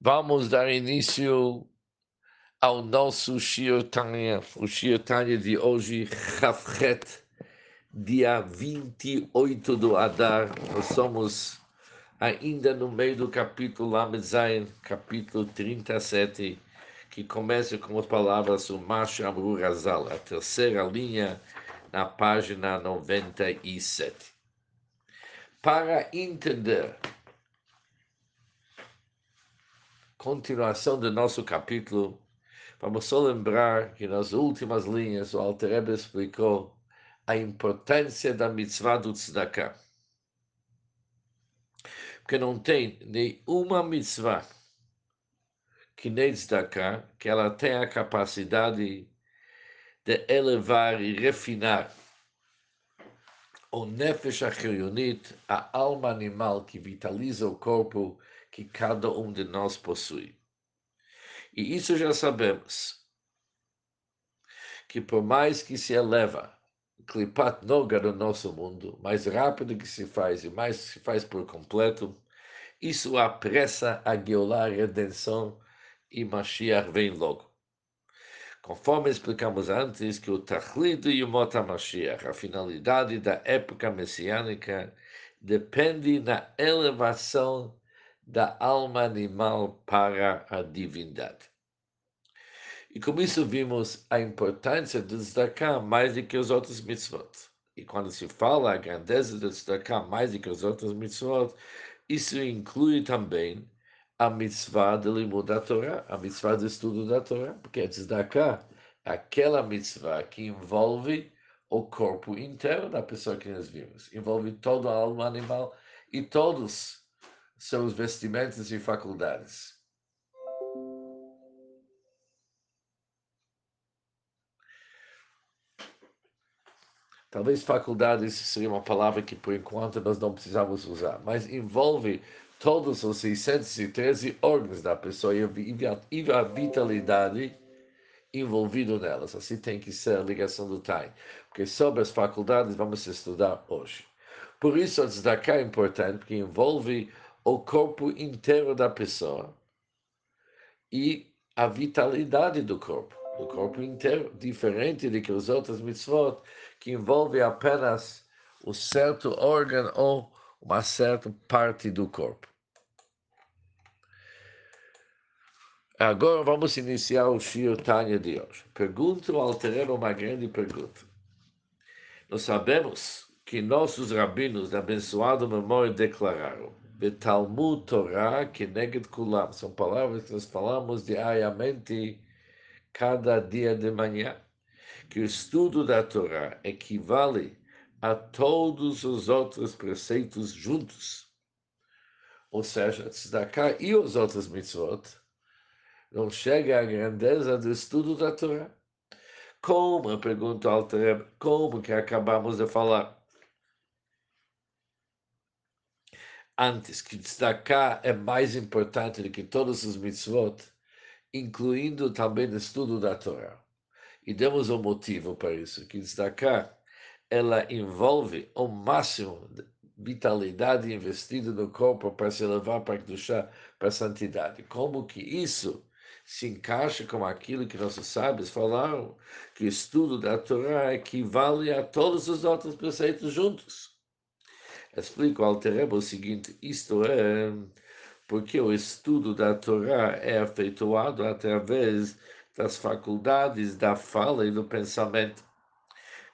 Vamos dar início ao nosso Shir Tanya, o Shir Tanya de hoje, Chafret, dia 28 do Adar. Nós somos ainda no meio do capítulo Lamed capítulo 37, que começa com as palavras o Mash Amru Razal, a terceira linha na página 97. Para entender continuação do nosso capítulo, vamos só lembrar que nas últimas linhas o Alter explicou a importância da mitzvah do tzedakah. Porque não tem nenhuma mitzvah que nem tzedakah, que ela tenha a capacidade de elevar e refinar o nefesh achionit, a alma animal que vitaliza o corpo que cada um de nós possui. E isso já sabemos, que por mais que se eleva Klipat Noga no nosso mundo, mais rápido que se faz e mais se faz por completo, isso apressa a Geulah, a redenção, e Mashiach vem logo. Conforme explicamos antes, que o Tachlit e o Mota Mashiach, a finalidade da época messiânica, depende na elevação da alma animal para a divindade. E com isso vimos a importância do tzedakah mais do que os outros mitzvot. E quando se fala a grandeza do tzedakah mais do que os outros mitzvot, isso inclui também a mitzvah de limud da Torá, a mitzvah do estudo da Torá, porque a tzedakah é aquela mitzvah que envolve o corpo inteiro da pessoa que nós vimos, envolve toda a alma animal e todos seus vestimentos e faculdades. Talvez faculdades seria uma palavra que por enquanto nós não precisamos usar, mas envolve todos os 613 órgãos da pessoa e a vitalidade envolvido nelas. Assim tem que ser a ligação do time. Porque sobre as faculdades vamos estudar hoje. Por isso, a tzedakah é importante, porque envolve o corpo inteiro da pessoa e a vitalidade do corpo, do corpo inteiro, diferente de que os outros mitzvot, que envolve apenas um certo órgão ou uma certa parte do corpo. Agora vamos iniciar o Shir Tanya de hoje. Pergunto ao Alterero uma grande pergunta. Nós sabemos que nossos rabinos da abençoada memória declararam Betalmud Torah Keneged Kulam. São palavras que nós falamos diariamente, cada dia de manhã. Que o estudo da Torá equivale a todos os outros preceitos juntos. Ou seja, Tzedakah e os outros mitzvot não chega à grandeza do estudo da Torá. Como, pergunta Alter, como que acabamos de falar? Antes, que destacar é mais importante do que todos os mitzvot, incluindo também o estudo da Torá. E demos um motivo para isso, que destacar, ela envolve o máximo de vitalidade investida no corpo para se levar para a chá, para a santidade. Como que isso se encaixa com aquilo que nossos sábios falaram, que o estudo da Torá equivale a todos os outros preceitos juntos. Explico ao Tereba o seguinte: isto é porque o estudo da Torá é efetuado através das faculdades da fala e do pensamento,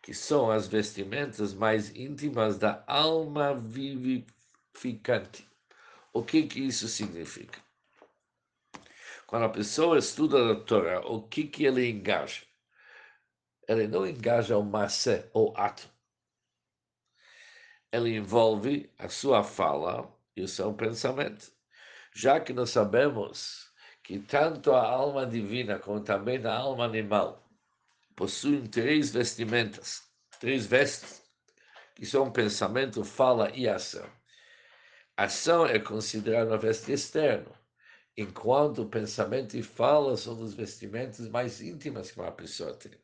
que são as vestimentas mais íntimas da alma vivificante. O que, que isso significa? Quando a pessoa estuda a Torá, o que, que ele engaja? Ele não engaja o massé, o ato ele envolve a sua fala e o seu pensamento. Já que nós sabemos que tanto a alma divina como também a alma animal possuem três vestimentas, três vestes, que são pensamento, fala e ação. Ação é considerada uma veste externa, enquanto pensamento e fala são os vestimentos mais íntimas que uma pessoa tem.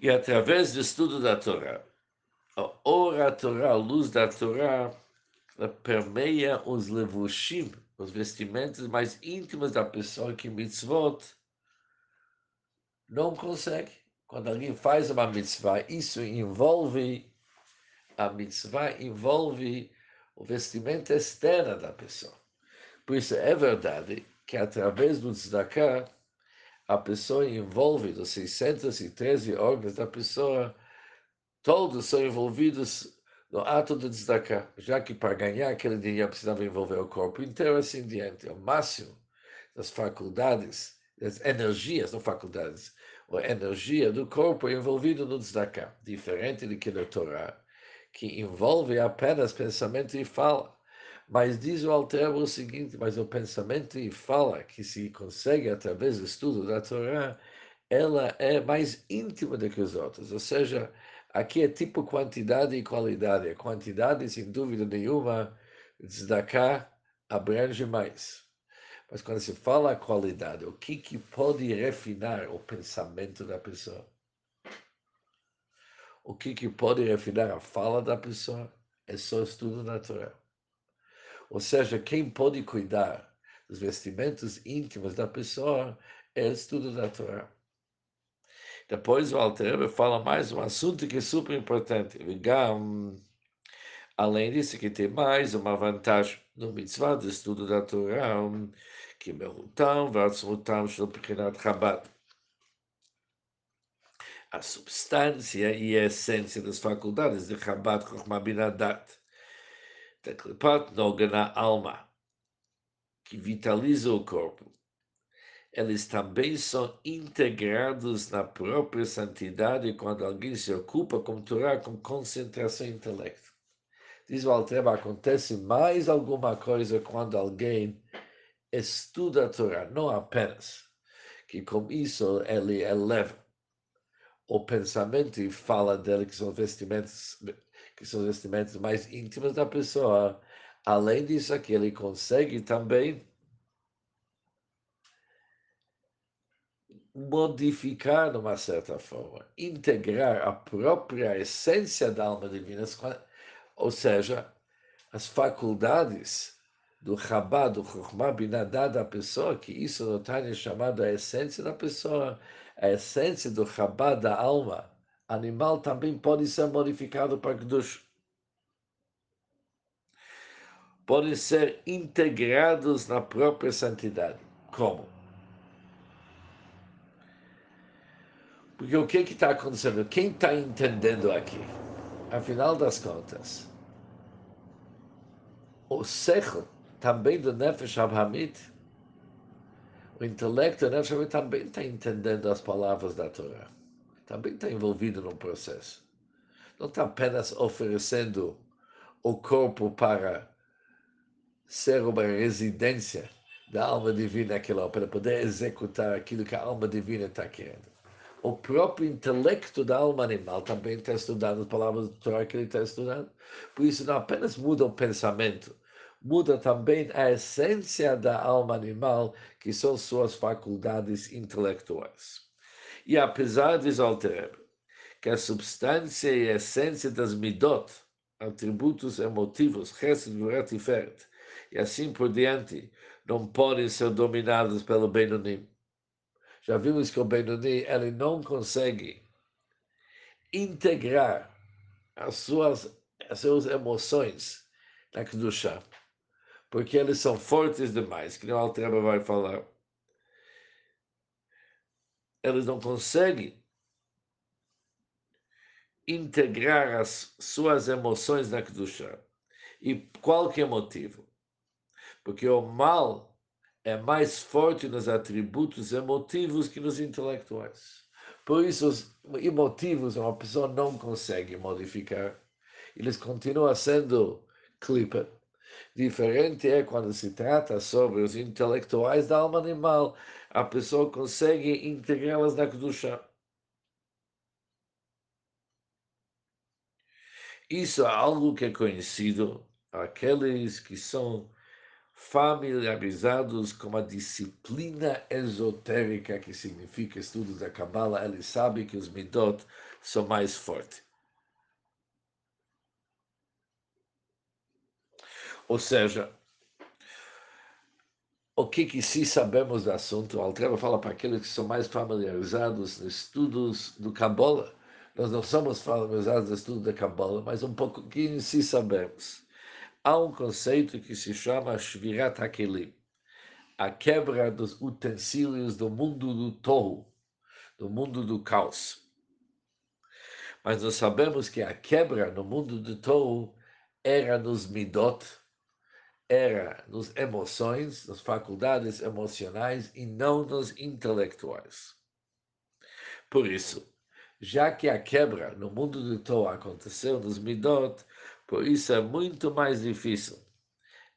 E através do estudo da Torá, a hora Torá, a luz da Torá, ela permeia os levushim, os vestimentos mais íntimos da pessoa que mitzvot não consegue. Quando alguém faz uma mitzvah, isso envolve, a mitzvah envolve o vestimento externo da pessoa. Por isso é verdade que através do tzedakah, a pessoa envolve os 613 órgãos da pessoa, todos são envolvidos no ato de tzedakah, já que para ganhar aquele dinheiro precisava envolver o corpo inteiro, assim diante. O máximo das faculdades, das energias, não faculdades, a energia do corpo envolvido no tzedakah, diferente do que na Torá, que envolve apenas pensamento e fala. Mas diz o Altero o seguinte, mas o pensamento e fala que se consegue através do estudo da Torá, ela é mais íntima do que os outros. Ou seja, aqui é tipo quantidade e qualidade. A quantidade, sem dúvida nenhuma, tzedakah abrange mais. Mas quando se fala qualidade, o que, que pode refinar o pensamento da pessoa? O que, que pode refinar a fala da pessoa? É só estudo natural. Ou seja, quem pode cuidar dos vestimentos íntimos da pessoa é o estudo da Torá. Depois o Alter fala mais um assunto que é super importante. Além disso, que tem mais uma vantagem no mitzvah do estudo da Torá, que merutam, vatsmutam, shlopikinat Chabad. A substância e a essência das faculdades de Chabad Chochmabinadat da Klipat Noga na alma, que vitaliza o corpo, eles também são integrados na própria santidade quando alguém se ocupa com Torá, com concentração e intelecto. Diz o Altreba, acontece mais alguma coisa quando alguém estuda a Torá, não apenas que com isso ele eleva o pensamento e fala dele que são vestimentos que são vestimentos mais íntimos da pessoa. Além disso, aqui ele consegue também modificar de uma certa forma, integrar a própria essência da alma divina, ou seja, as faculdades do Chabad, do Chokhmah Binadá da pessoa, que isso no Tânia é chamado a essência da pessoa, a essência do Chabad da alma animal também pode ser modificado para Kedush. Podem ser integrados na própria santidade. Como? Porque o que está acontecendo? Quem está entendendo aqui? Afinal das contas, o Sechel também do Nefesh Abhamit, o intelecto do Nefesh Abhamit também está entendendo as palavras da Torá. Também está envolvido no processo. Não está apenas oferecendo o corpo para ser uma residência da alma divina naquela para poder executar aquilo que a alma divina está querendo. O próprio intelecto da alma animal também está estudando as palavras do Torá que ele está estudando. Por isso, não apenas muda o pensamento, muda também a essência da alma animal, que são suas faculdades intelectuais. E apesar de Zalter, que a substância e a essência das midot, atributos emotivos, Chesed, Vurat e Feret, e assim por diante, não podem ser dominados pelo Benonim. Já vimos que o Benoni ele não consegue integrar as suas, as suas emoções na Kedusha porque eles são fortes demais, que o Altreba vai falar. Eles não conseguem integrar as suas emoções na Kedusha. E qual que é o motivo? Porque o mal é mais forte nos atributos emotivos que nos intelectuais. Por isso, os emotivos uma pessoa não consegue modificar. Eles continuam sendo clipper Diferente é quando se trata sobre os intelectuais da alma animal. A pessoa consegue integrá-las na Kedusha. Isso é algo que é conhecido aqueles que são familiarizados com a disciplina esotérica, que significa estudos da Kabbalah, eles sabem que os midot são mais fortes. Ou seja, o que que se sabemos do assunto? O Altreva fala para aqueles que são mais familiarizados nos estudos do Kabbalah. Nós não somos familiarizados no estudo da Kabbalah, mas um pouquinho se sabemos. Há um conceito que se chama Shvirat HaKelim, a quebra dos utensílios do mundo do Tohu, do mundo do caos. Mas nós sabemos que a quebra no mundo do Tohu era nos Midot, era nos emoções, nas faculdades emocionais e não nos intelectuais. Por isso, já que a quebra no mundo do Torah aconteceu nos Midot, por isso é muito mais difícil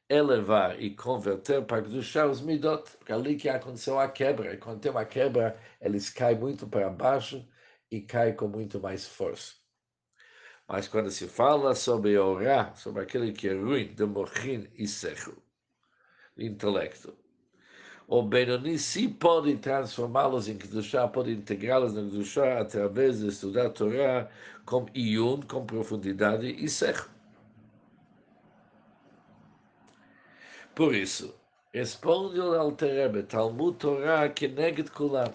elevar e converter para Kedushá os Midot, porque ali que aconteceu a quebra, e quando tem uma quebra, eles caem muito para baixo e caem com muito mais força. Mas quando se fala sobre orar, sobre aquele que é ruim, de mochin e secho, intelecto, o Benoni se pode transformá-los em Kedushá, pode integrá-los na Kedushá através de estudar Torá com iun, com profundidade e secho. Por isso, responde o Alterebe, Talmud Torá, que negue kulam.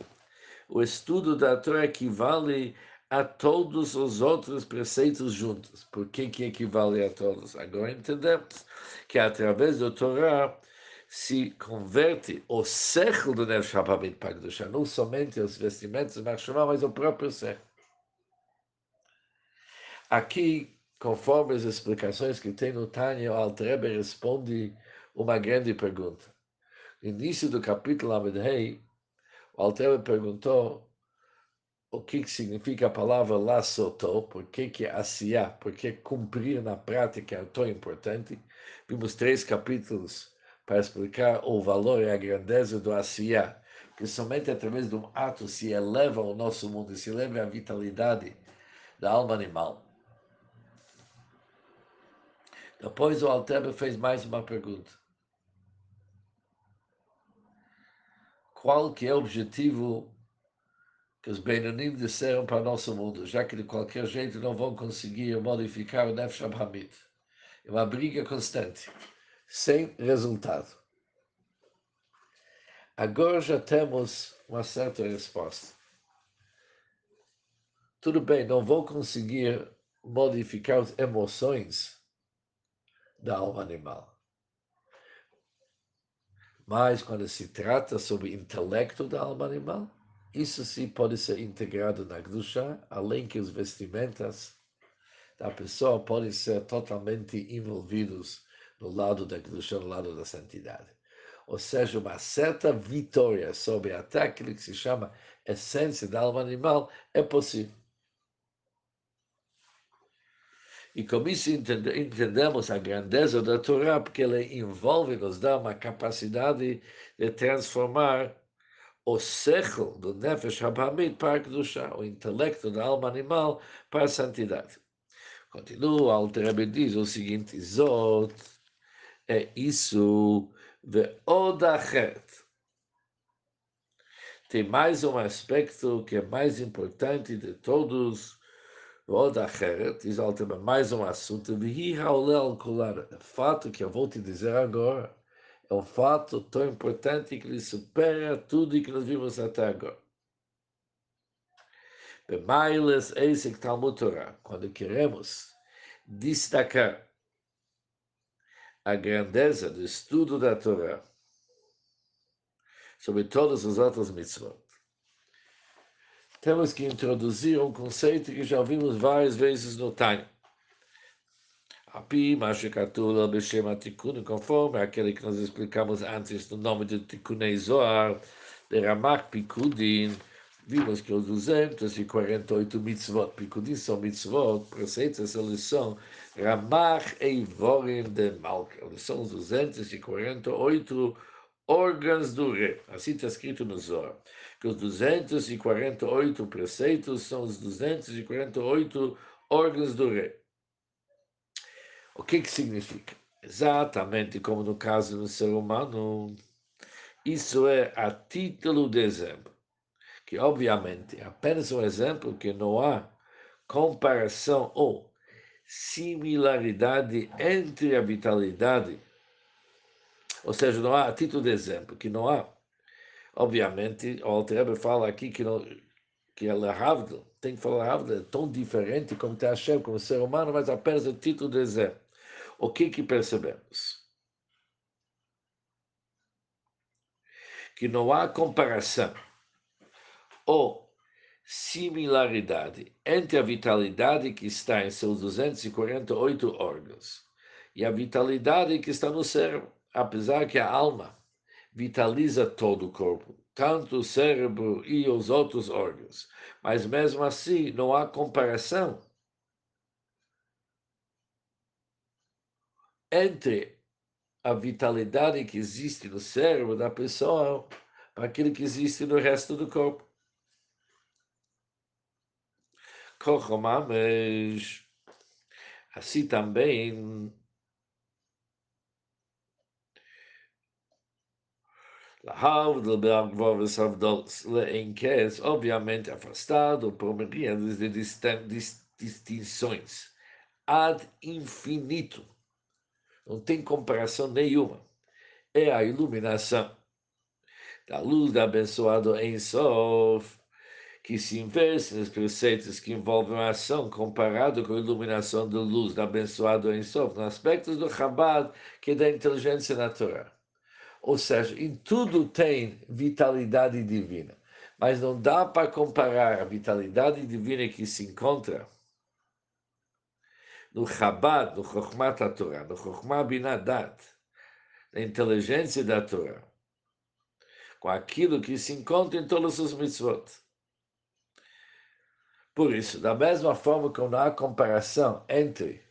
O estudo da Torá equivale a todos os outros preceitos juntos. Por que, que equivale a todos? Agora entendemos que através do Torá se converte o século do Nefesh Habamit Pagdusha, não somente os vestimentos, mas o próprio século. Aqui, conforme as explicações que tem no Tânia, o Altrebe responde uma grande pergunta. No início do capítulo Amedhei, o Altrebe perguntou o que, que significa a palavra laçoto, por que, que asiá, por que cumprir na prática é tão importante. Vimos três capítulos para explicar o valor e a grandeza do asiá, que somente através de um ato se eleva o nosso mundo, se eleva a vitalidade da alma animal. Depois o Alter fez mais uma pergunta. Qual que é o objetivo que os Beinonim disseram para nosso mundo, já que de qualquer jeito não vão conseguir modificar o Nefesh Hamid. É uma briga constante, sem resultado. Agora já temos uma certa resposta. Tudo bem, não vou conseguir modificar as emoções da alma animal. Mas quando se trata sobre o intelecto da alma animal, isso sim pode ser integrado na Gdusha, além que os vestimentas da pessoa podem ser totalmente envolvidos no lado da Gdusha, no lado da santidade. Ou seja, uma certa vitória sobre até aquilo que se chama essência da alma animal é possível. E com isso entendemos a grandeza da Torá, porque ela envolve, nos dá uma capacidade de transformar o sechel do Nefesh Habamid para a Kedusha, o intelecto da alma animal para a santidade. Continua, Alter diz o seguinte, Zot é isso, de Odachet. Tem mais um aspecto que é mais importante de todos, Odachet, diz Alter, mais um assunto, Vihi Haolel Kular, o fato que eu vou te dizer agora, é um fato tão importante que ele supera tudo que nós vimos até agora. Bemailes Eisek Talmud Torah, quando queremos destacar a grandeza do estudo da Torá sobre todas as outras mitzvot, temos que introduzir um conceito que já vimos várias vezes no Tânia. Conforme aquele que nós explicamos antes no nome de Tikkunei Zohar, de Ramak Pikudin, vimos que os 248 mitzvot, Pikudin são mitzvot, preceitos, eles são Ramach Eivorim de Malka, eles são os 248 órgãos do rei, assim está escrito no Zohar, que os 248 preceitos são os 248 órgãos do rei. O que, que significa? Exatamente como no caso do ser humano, isso é a título de exemplo, que obviamente é apenas um exemplo que não há comparação ou similaridade entre a vitalidade Ou seja, não há título de exemplo, que não há. Obviamente, o Alter fala aqui que, não, que ela é tem que falar Havdel, é tão diferente como tem Hashem, como ser humano, mas apenas o título de exemplo. O que que percebemos? Que não há comparação ou similaridade entre a vitalidade que está em seus 248 órgãos e a vitalidade que está no cérebro, apesar que a alma vitaliza todo o corpo, tanto o cérebro e os outros órgãos, mas mesmo assim não há comparação entre a vitalidade que existe no cérebro da pessoa para aquilo que existe no resto do corpo. mas assim também obviamente afastado por meridas de distinções ad infinito. Não tem comparação nenhuma. É a iluminação da luz do abençoado em Sof, que se investe nos preceitos que envolvem a ação comparado com a iluminação da luz do abençoado em Sof, no aspecto do Chabad, que é da inteligência natural. Ou seja, em tudo tem vitalidade divina. Mas não dá para comparar a vitalidade divina que se encontra no Chabad, no Chokhmat Torah, no Chokhmat Binadat, na inteligência da Torá, com aquilo que se encontra em todos os mitzvot. Por isso, da mesma forma que não há comparação entre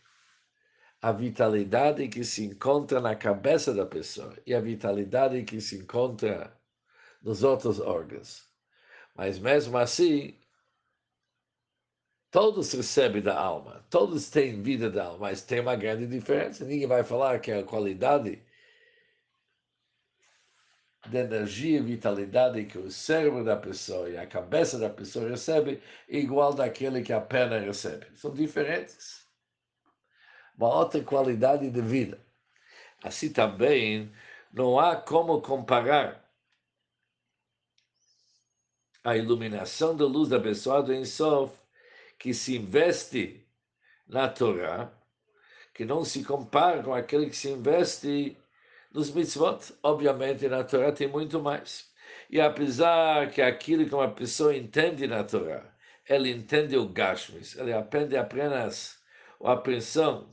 a vitalidade que se encontra na cabeça da pessoa e a vitalidade que se encontra nos outros órgãos. Mas mesmo assim, todos recebem da alma, todos têm vida da alma, mas tem uma grande diferença. Ninguém vai falar que a qualidade de energia e vitalidade que o cérebro da pessoa e a cabeça da pessoa recebe é igual daquele que a perna recebe. São diferentes uma outra qualidade de vida. Assim também não há como comparar a iluminação da luz abençoada em Sof, que se investe na Torá, que não se compara com aquele que se investe nos mitzvot. Obviamente, na Torá tem muito mais. E apesar que aquilo que uma pessoa entende na Torá, ela entende o Gashmis, ela aprende apenas a apreensão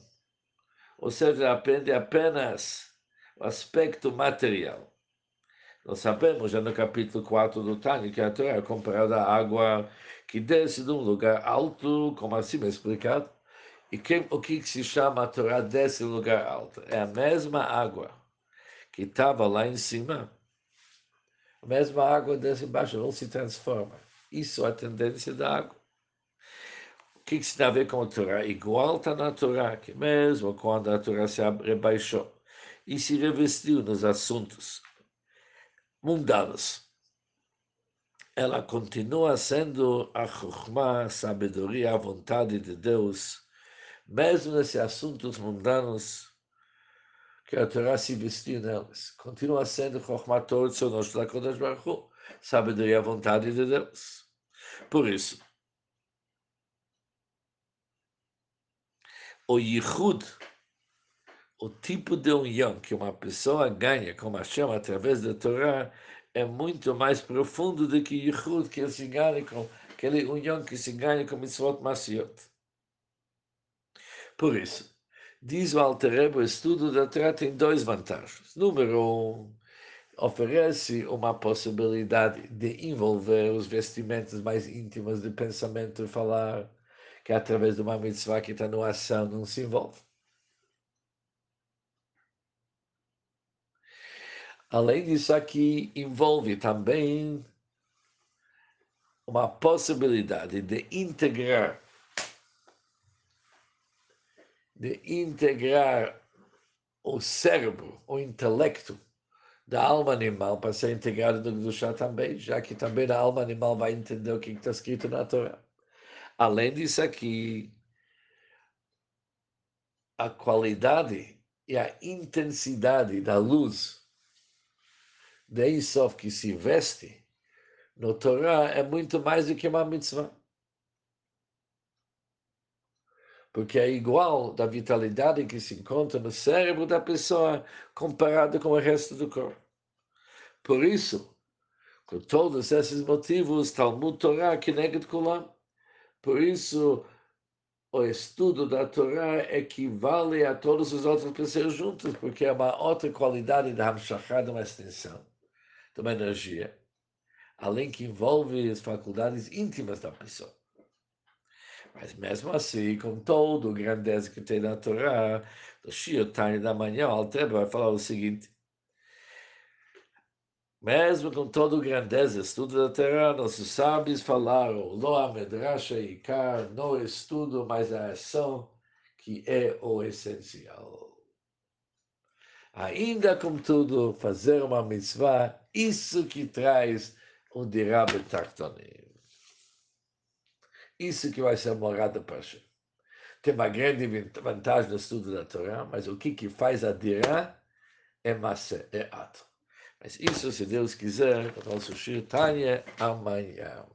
ou seja, aprende apenas o aspecto material. Nós sabemos já no capítulo 4 do Tânia que a Torá é comparada à água que desce de um lugar alto, como assim é explicado, e que, o que se chama a Torá desce de um lugar alto? É a mesma água que estava lá em cima, a mesma água desce embaixo, não se transforma. Isso é a tendência da água que, que se tem a ver com a Torá? Igual está na Torá, que mesmo quando a Torá se rebaixou e se revestiu nos assuntos mundanos, ela continua sendo a Chokhmah, a sabedoria, a vontade de Deus, mesmo nesses assuntos mundanos que a Torá se vestiu neles. Continua sendo Chokhmah Torah Tzonosh Lakodesh Baruch sabedoria, a vontade de Deus. Por isso, o yichud, o tipo de união que uma pessoa ganha com Hashem através da Torá é muito mais profundo do que yichud que ele se ganha com aquela união que se ganha com mitzvot masiot. Por isso, diz o Alter o estudo da Torá tem dois vantagens. Número um, oferece uma possibilidade de envolver os vestimentos mais íntimos de pensamento e falar que é através de uma mitzvah que está no ação não se envolve. Além disso, aqui envolve também uma possibilidade de integrar, de integrar o cérebro, o intelecto da alma animal para ser integrado no Gdushá também, já que também a alma animal vai entender o que está escrito na Torá. Além disso aqui, a qualidade e a intensidade da luz de Isof que se veste no Torá é muito mais do que uma mitzvah. Porque é igual da vitalidade que se encontra no cérebro da pessoa comparado com o resto do corpo. Por isso, com todos esses motivos, Talmud Torá que nega Kulam. Por isso, o estudo da Torá equivale a todos os outros pessoas juntos, porque é uma outra qualidade da Hamshachá, de uma extensão, de uma energia, além que envolve as faculdades íntimas da pessoa. Mas mesmo assim, com todo o grandeza que tem na Torá, do Shio Tani da manhã, o Altreba vai falar o seguinte, mesmo com toda a grandeza, estudo da Terra, nossos sábios falaram, Lo a medrasha ikar, não estudo, mas a ação que é o essencial. Ainda contudo, fazer uma mitzvah, isso que traz um dirá betachtonim. Isso que vai ser morada para Hashem. Tem uma grande vantagem no estudo da Torá, mas o que, que faz a dirá é massa, é ato. Mas isso, se Deus quiser, o nosso Shir Tanya amanhã.